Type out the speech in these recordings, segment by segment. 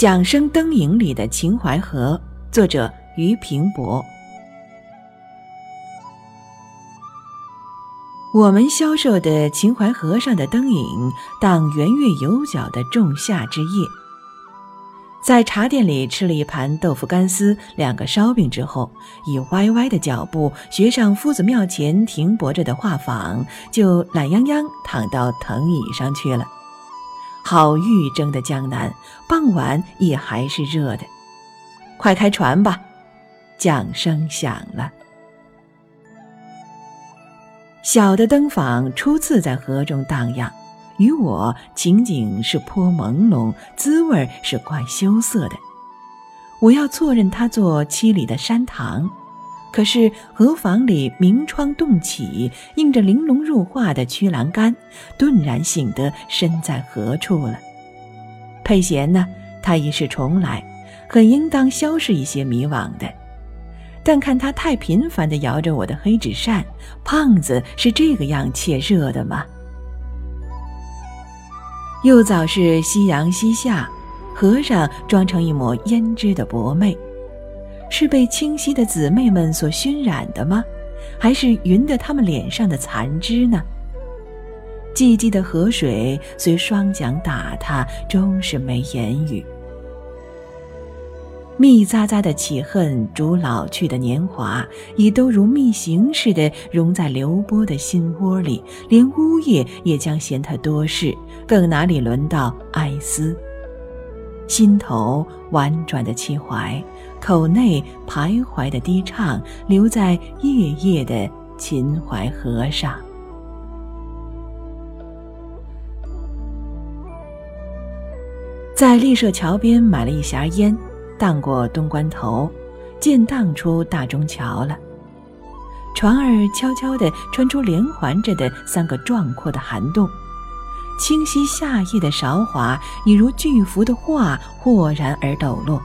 桨声灯影里的秦淮河，作者于平伯。我们销售的秦淮河上的灯影，当圆月有角的仲夏之夜。在茶店里吃了一盘豆腐干丝、两个烧饼之后，以歪歪的脚步学上夫子庙前停泊着的画舫，就懒洋洋躺到藤椅上去了。好玉蒸的江南，傍晚也还是热的。快开船吧！桨声响了。小的灯舫初次在河中荡漾。与我情景是颇朦胧，滋味是怪羞涩的。我要错认它做七里的山塘，可是河房里明窗洞起，映着玲珑入画的曲栏杆，顿然醒得身在何处了。佩贤呢？他已是重来，很应当消逝一些迷惘的。但看他太频繁地摇着我的黑纸扇，胖子是这个样怯热的吗？又早是夕阳西下，河上装成一抹胭脂的薄媚，是被清晰的姊妹们所熏染的吗？还是匀得他们脸上的残枝呢？寂寂的河水随双桨打它，终是没言语。密匝匝的起恨，逐老去的年华，已都如密行似的融在流波的心窝里，连呜咽也将嫌他多事，更哪里轮到哀思？心头婉转的凄怀，口内徘徊的低唱，留在夜夜的秦淮河上。在丽舍桥边买了一匣烟。荡过东关头，渐荡出大中桥了。船儿悄悄地穿出连环着的三个壮阔的涵洞，清晰夏夜的韶华，已如巨幅的画，豁然而抖落。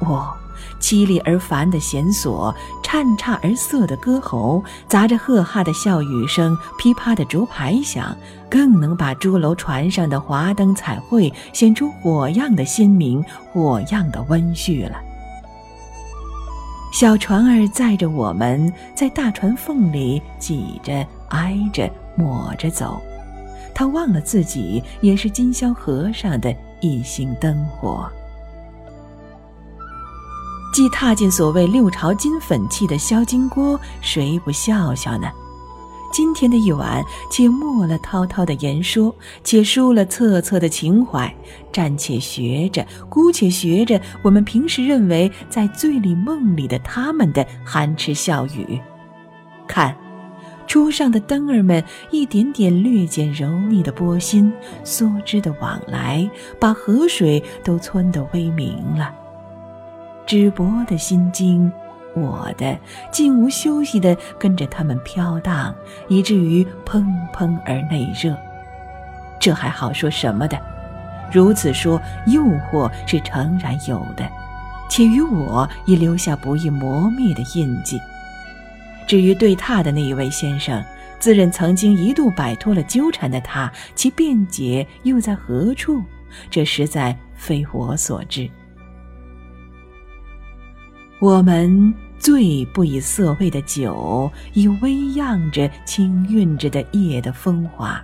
我。凄厉而烦的弦索，颤颤而涩的歌喉，杂着赫哈的笑语声，噼啪的竹排响，更能把朱楼船上的华灯彩绘显出火样的鲜明，火样的温煦了。小船儿载着我们在大船缝里挤着、挨着、抹着走，他忘了自己也是今宵河上的一星灯火。既踏进所谓六朝金粉气的销金锅，谁不笑笑呢？今天的一晚，且没了滔滔的言说，且输了恻恻的情怀，暂且学着，姑且学着我们平时认为在醉里梦里的他们的含痴笑语。看，初上的灯儿们，一点点略减柔腻的波心，梭织的往来，把河水都皴得微明了。纸薄的心经，我的竟无休息地跟着他们飘荡，以至于砰砰而内热。这还好说什么的？如此说，诱惑是诚然有的，且于我已留下不易磨灭的印记。至于对榻的那一位先生，自认曾经一度摆脱了纠缠的他，其辩解又在何处？这实在非我所知。我们最不以色味的酒，以微漾着、轻韵着的夜的风华，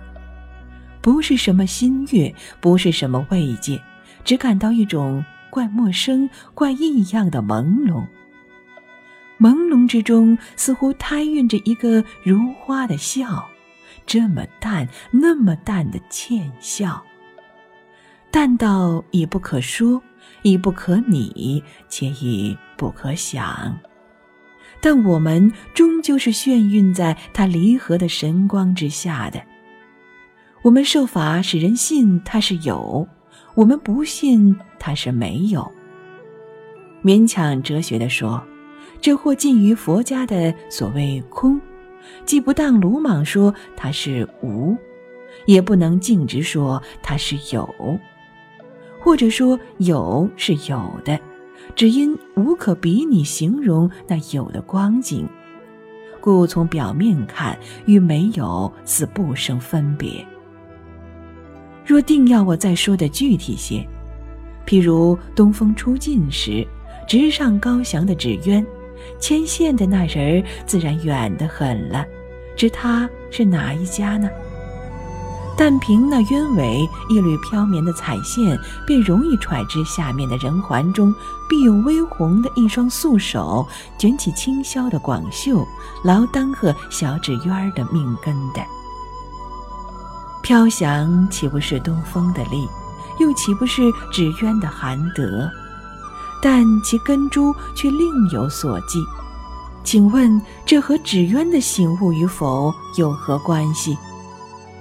不是什么新月，不是什么慰藉，只感到一种怪陌生、怪异样的朦胧。朦胧之中，似乎胎孕着一个如花的笑，这么淡，那么淡的倩笑，淡到已不可说。已不可拟，且已不可想。但我们终究是眩晕在它离合的神光之下的。我们受法使人信它是有，我们不信它是没有。勉强哲学的说，这或近于佛家的所谓空，既不当鲁莽说它是无，也不能径直说它是有。或者说有是有的，只因无可比拟形容那有的光景，故从表面看与没有似不生分别。若定要我再说的具体些，譬如东风初尽时，直上高翔的纸鸢，牵线的那人儿自然远得很了，知他是哪一家呢？但凭那鸢尾一缕飘绵的彩线，便容易揣知下面的人环中必有微红的一双素手，卷起轻绡的广袖，劳当和小纸鸢的命根的。飘翔岂不是东风的力，又岂不是纸鸢的含德？但其根株却另有所寄。请问这和纸鸢的醒悟与否有何关系？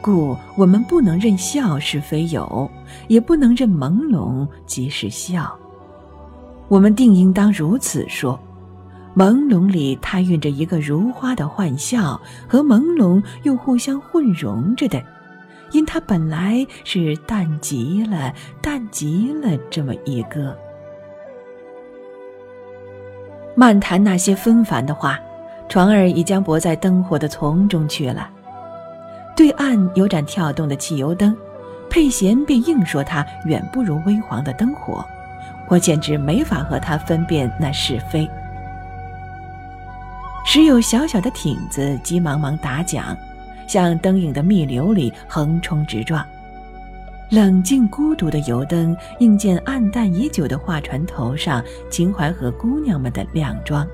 故我们不能认笑是非有，也不能认朦胧即是笑。我们定应当如此说：朦胧里它蕴着一个如花的幻笑，和朦胧又互相混融着的。因它本来是淡极了，淡极了这么一个。漫谈那些纷繁的话，船儿已将泊在灯火的丛中去了。对岸有盏跳动的汽油灯，佩贤便硬说它远不如微黄的灯火。我简直没法和他分辨那是非。时有小小的艇子急忙忙打桨。向灯影的密流里横冲直撞，冷静孤独的油灯映见暗淡已久的画船头上秦淮河姑娘们的靓妆。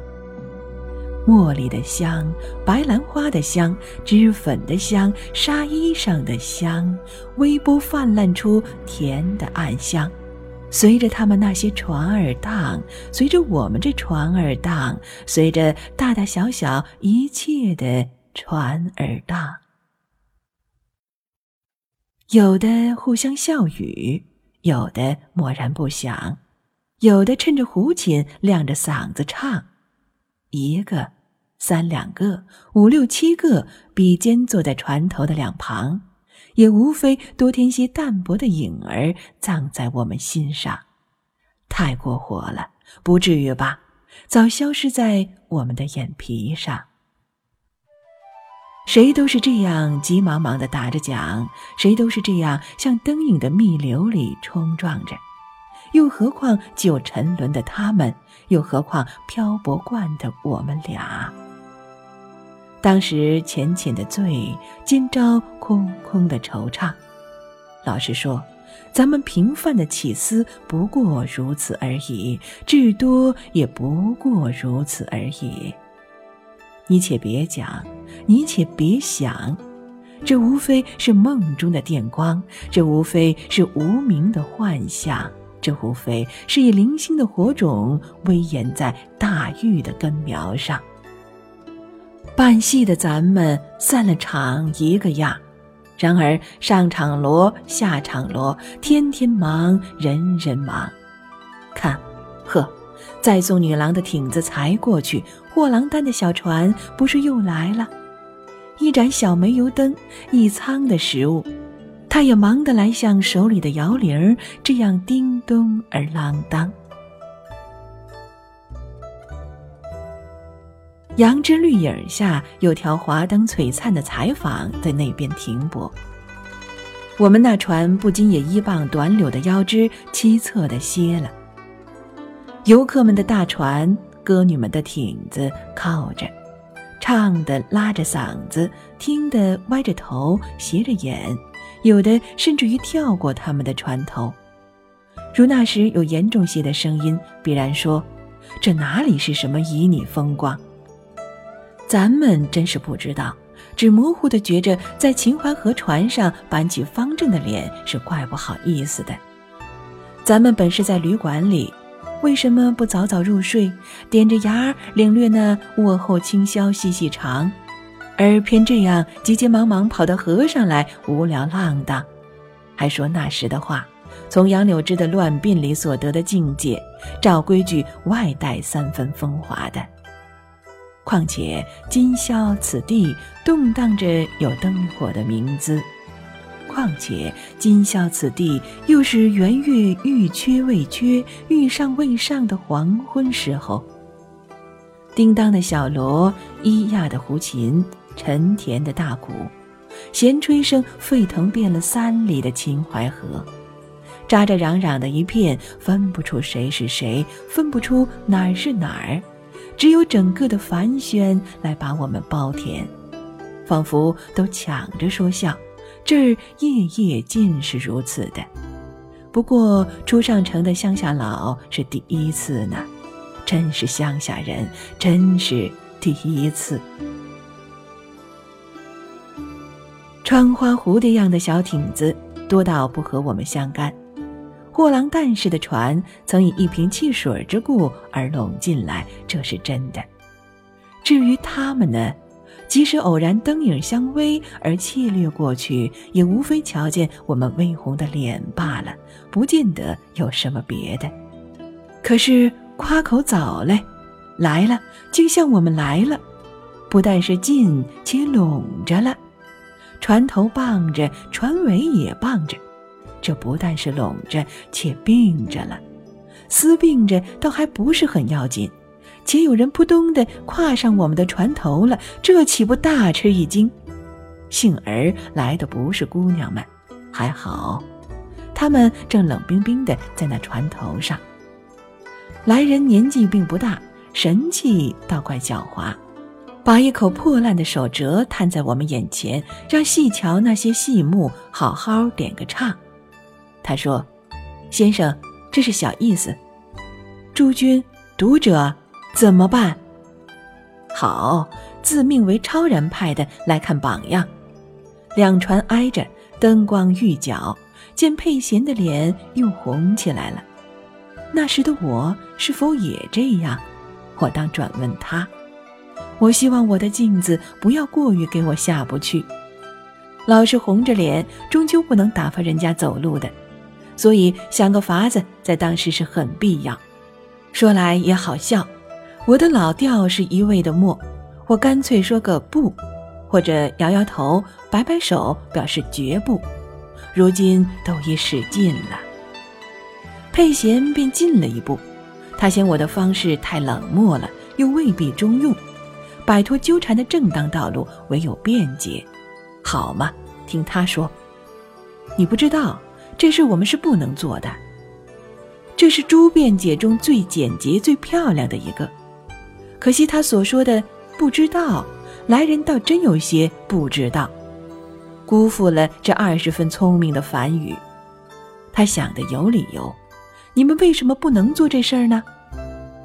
茉莉的香，白兰花的香，脂粉的香，纱衣裳的香，微波泛滥出甜的暗香，随着他们那些船儿荡，随着我们这船儿荡，随着大大小小一切的船儿荡。有的互相笑语，有的默然不响，有的趁着胡琴亮着嗓子唱。一个、三两个、五六七个，比肩坐在船头的两旁，也无非多添些淡薄的影儿，葬在我们心上。太过火了，不至于吧？早消失在我们的眼皮上。谁都是这样急忙忙地打着桨，谁都是这样像灯影的密流里冲撞着，又何况久沉沦的他们，又何况漂泊惯的我们俩？当时浅浅的醉，今朝空空的惆怅。老实说，咱们平凡的起思不过如此而已，至多也不过如此而已。你且别讲，你且别想，这无非是梦中的电光，这无非是无名的幻象，这无非是以零星的火种威严在大玉的根苗上。办戏的咱们散了场一个样，然而上场锣下场锣，天天忙，人人忙。看，呵。再送女郎的艇子才过去，货郎担的小船不是又来了？一盏小煤油灯，一仓的食物，他也忙得来像手里的摇铃这样叮咚而啷当。杨枝绿影下有条华灯璀璨的采访在那边停泊，我们那船不禁也依傍短柳的腰肢，凄恻的歇了。游客们的大船，歌女们的艇子靠着，唱的拉着嗓子，听的歪着头斜着眼，有的甚至于跳过他们的船头。如那时有严重些的声音，必然说：“这哪里是什么旖旎风光？”咱们真是不知道，只模糊的觉着在秦淮河船上板起方正的脸是怪不好意思的。咱们本是在旅馆里。为什么不早早入睡，踮着牙领略那卧后清宵细细长，而偏这样急急忙忙跑到河上来无聊浪荡，还说那时的话，从杨柳枝的乱鬓里所得的境界，照规矩外带三分风华的。况且今宵此地动荡着有灯火的明姿。况且今宵此地，又是圆月欲缺未缺，欲上未上的黄昏时候。叮当的小锣，咿呀的胡琴，沉甜的大鼓，弦吹声沸腾遍了三里的秦淮河。喳喳嚷嚷的一片，分不出谁是谁，分不出哪儿是哪儿，只有整个的繁喧来把我们包填，仿佛都抢着说笑。这儿夜夜尽是如此的。不过初上城的乡下佬是第一次呢，真是乡下人，真是第一次。穿花蝴蝶样的小艇子多到不和我们相干，货郎担似的船曾以一瓶汽水之故而拢进来，这是真的。至于他们呢，即使偶然灯影相微而窃掠过去，也无非瞧见我们微红的脸罢了，不见得有什么别的。可是夸口早嘞，来了，竟像我们来了，不但是近，且拢着了。船头傍着，船尾也傍着，这不但是拢着，且并着了。私并着倒还不是很要紧，且有人扑通的跨上我们的船头了，这岂不大吃一惊？幸而来的不是姑娘们，还好，他们正冷冰冰的在那船头上。来人年纪并不大，神气倒怪狡猾。把一口破烂的手折摊在我们眼前，让细瞧那些细目，好好点个唱。他说：“先生，这是小意思。诸君读者怎么办？好，自命为超然派的来看榜样。两船挨着，灯光玉角，见佩贤的脸又红起来了。那时的我是否也这样？我当转问他。”我希望我的镜子不要过于给我下不去，老是红着脸，终究不能打发人家走路的，所以想个法子，在当时是很必要。说来也好笑，我的老调是一味的默，我干脆说个不，或者摇摇头、摆摆手，表示绝不。如今都已使尽了，佩贤便进了一步，他嫌我的方式太冷漠了，又未必中用。摆脱纠缠的正当道路，唯有辩解，好吗？听他说，你不知道，这事我们是不能做的。这是诸辩解中最简洁、最漂亮的一个。可惜他所说的不知道，来人倒真有些不知道，辜负了这二十分聪明的梵语。他想的有理由，你们为什么不能做这事儿呢？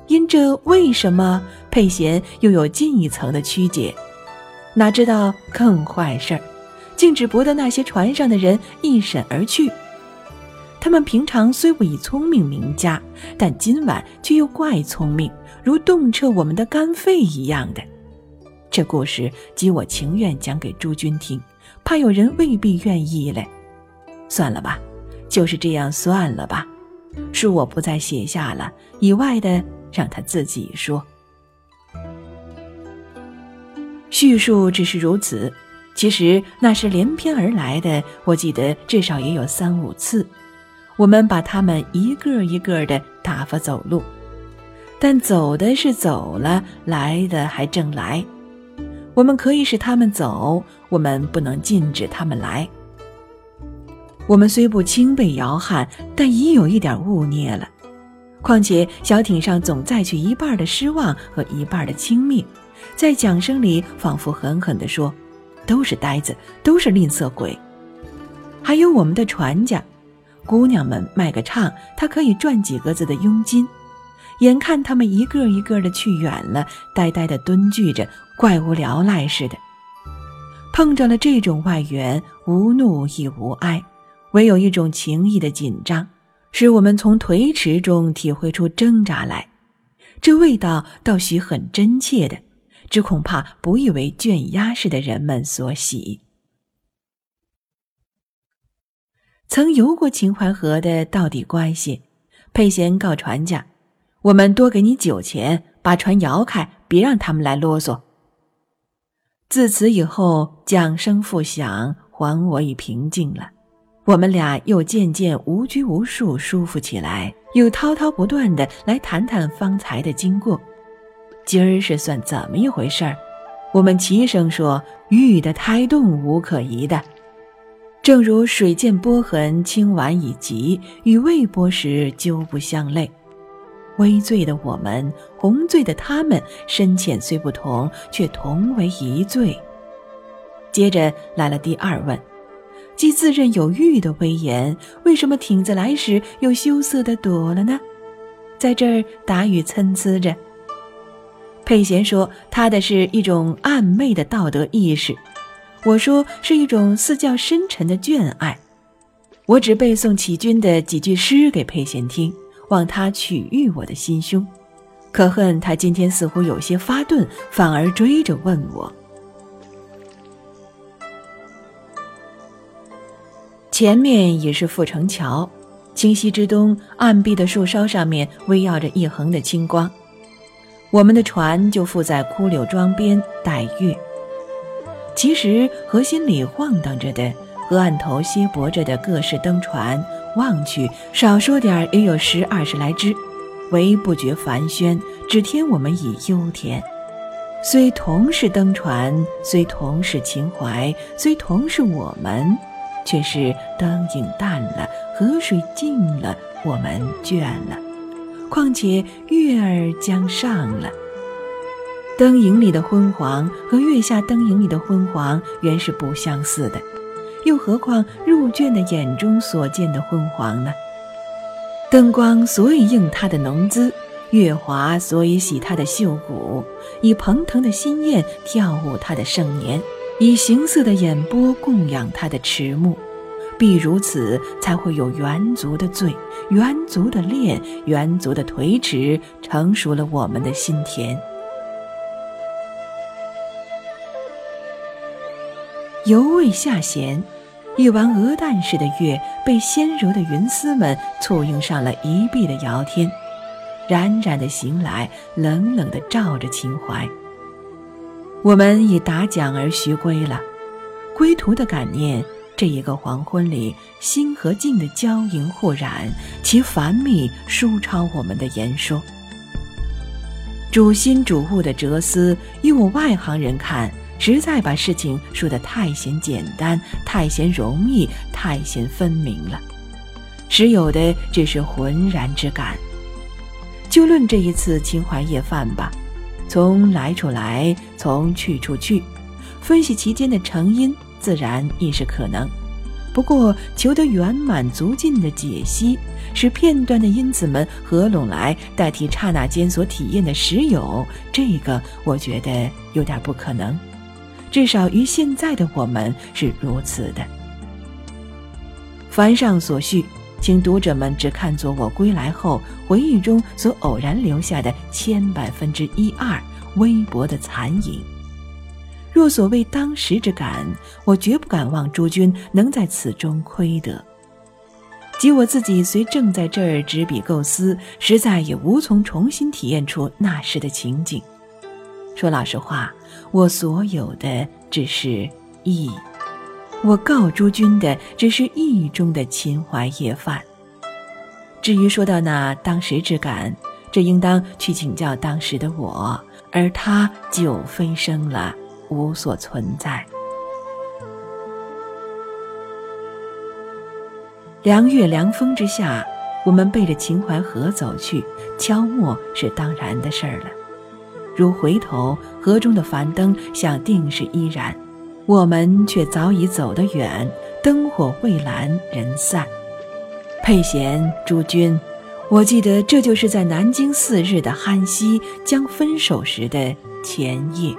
因这为什么佩贤又有进一层的曲解，哪知道更坏事儿，竟只博得那些船上的人一审而去。他们平常虽不以聪明名家，但今晚却又怪聪明，如洞彻我们的肝肺一样的。这故事即我情愿讲给诸君听，怕有人未必愿意嘞。算了吧，就是这样算了吧，恕我不再写下了以外的。让他自己说。叙述只是如此，其实那是连篇而来的。我记得至少也有三五次，我们把他们一个一个的打发走路，但走的是走了，来的还正来。我们可以使他们走，我们不能禁止他们来。我们虽不轻被摇撼，但已有一点误孽了。况且小艇上总载去一半的失望和一半的轻蔑，在桨声里仿佛狠狠地说：“都是呆子，都是吝啬鬼。”还有我们的船家，姑娘们卖个唱，他可以赚几个字的佣金。眼看他们一个一个的去远了，呆呆的蹲踞着，怪无聊赖似的。碰着了这种外援，无怒亦无哀，唯有一种情谊的紧张。使我们从颓迟中体会出挣扎来，这味道倒许很真切的，只恐怕不易为圈压式的人们所喜。曾游过秦淮河的到底关系，佩贤告船家：“我们多给你酒钱，把船摇开，别让他们来啰嗦。”自此以后，桨声复响，还我已平静了。我们俩又渐渐无拘无束，舒服起来，又滔滔不断的来谈谈方才的经过。今儿是算怎么一回事儿？我们齐声说：“玉的胎动无可疑的。”正如水见波痕，清婉已极，与未波时究不相类。微醉的我们，红醉的他们，深浅虽不同，却同为一醉。接着来了第二问：既自认有玉的威严，为什么挺子来时又羞涩的躲了呢？在这儿答语参差着。佩贤说他的是一种暧昧的道德意识，我说是一种似较深沉的眷爱。我只背诵启君的几句诗给佩贤听。望他取悦我的心胸，可恨他今天似乎有些发钝，反而追着问我。前面已是阜成桥，清溪之东，岸壁的树梢上面微耀着一横的青光，我们的船就附在枯柳桩边待月。其实河心里晃荡着的，河岸头歇泊着的各式灯船。望去，少说点儿也有十二十来只，唯不觉烦喧，只添我们以忧田。虽同是登船，虽同是情怀，虽同是我们，却是灯影淡了，河水静了，我们倦了。况且月儿将上了，灯影里的昏黄和月下灯影里的昏黄原是不相似的。又何况入卷的眼中所见的昏黄呢？灯光所以映他的浓姿，月华所以洗他的秀骨，以蓬腾的心焰跳舞他的盛年，以形色的眼波供养他的迟暮，必如此，才会有猿族的醉，猿族的恋，猿族的颓迟，成熟了我们的心田。犹未下弦，一弯鹅蛋似的月被纤柔的云丝们簇拥上了一碧的瑶天，冉冉的行来，冷冷的照着秦淮。我们已打桨而徐归了，归途的感念，这一个黄昏里，心和境的交盈互染，其繁密殊超我们的言说。主心主物的哲思，以我外行人看。实在把事情说得太显简单，太显容易，太显分明了，实有的只是浑然之感。就论这一次秦淮夜饭吧，从来处来，从去处去，分析其间的成因，自然亦是可能。不过求得圆满足尽的解析，使片段的因子们合拢来代替刹那间所体验的实有，这个我觉得有点不可能。至少于现在的我们是如此的。凡上所叙，请读者们只看作我归来后回忆中所偶然留下的千百分之一二微薄的残影。若所谓当时之感，我绝不敢望诸君能在此中窥得。即我自己虽正在这儿执笔构思，实在也无从重新体验出那时的情景。说老实话，我所有的只是意，我告诸君的只是意中的秦淮夜饭。至于说到那当时之感，这应当去请教当时的我，而他就飞升了，无所存在。凉月凉风之下，我们背着秦淮河走去，敲默是当然的事儿了。如回头，河中的繁灯像定是依然，我们却早已走得远，灯火未阑，人散。佩贤诸君，我记得这就是在南京四日的酣溪将分手时的前夜。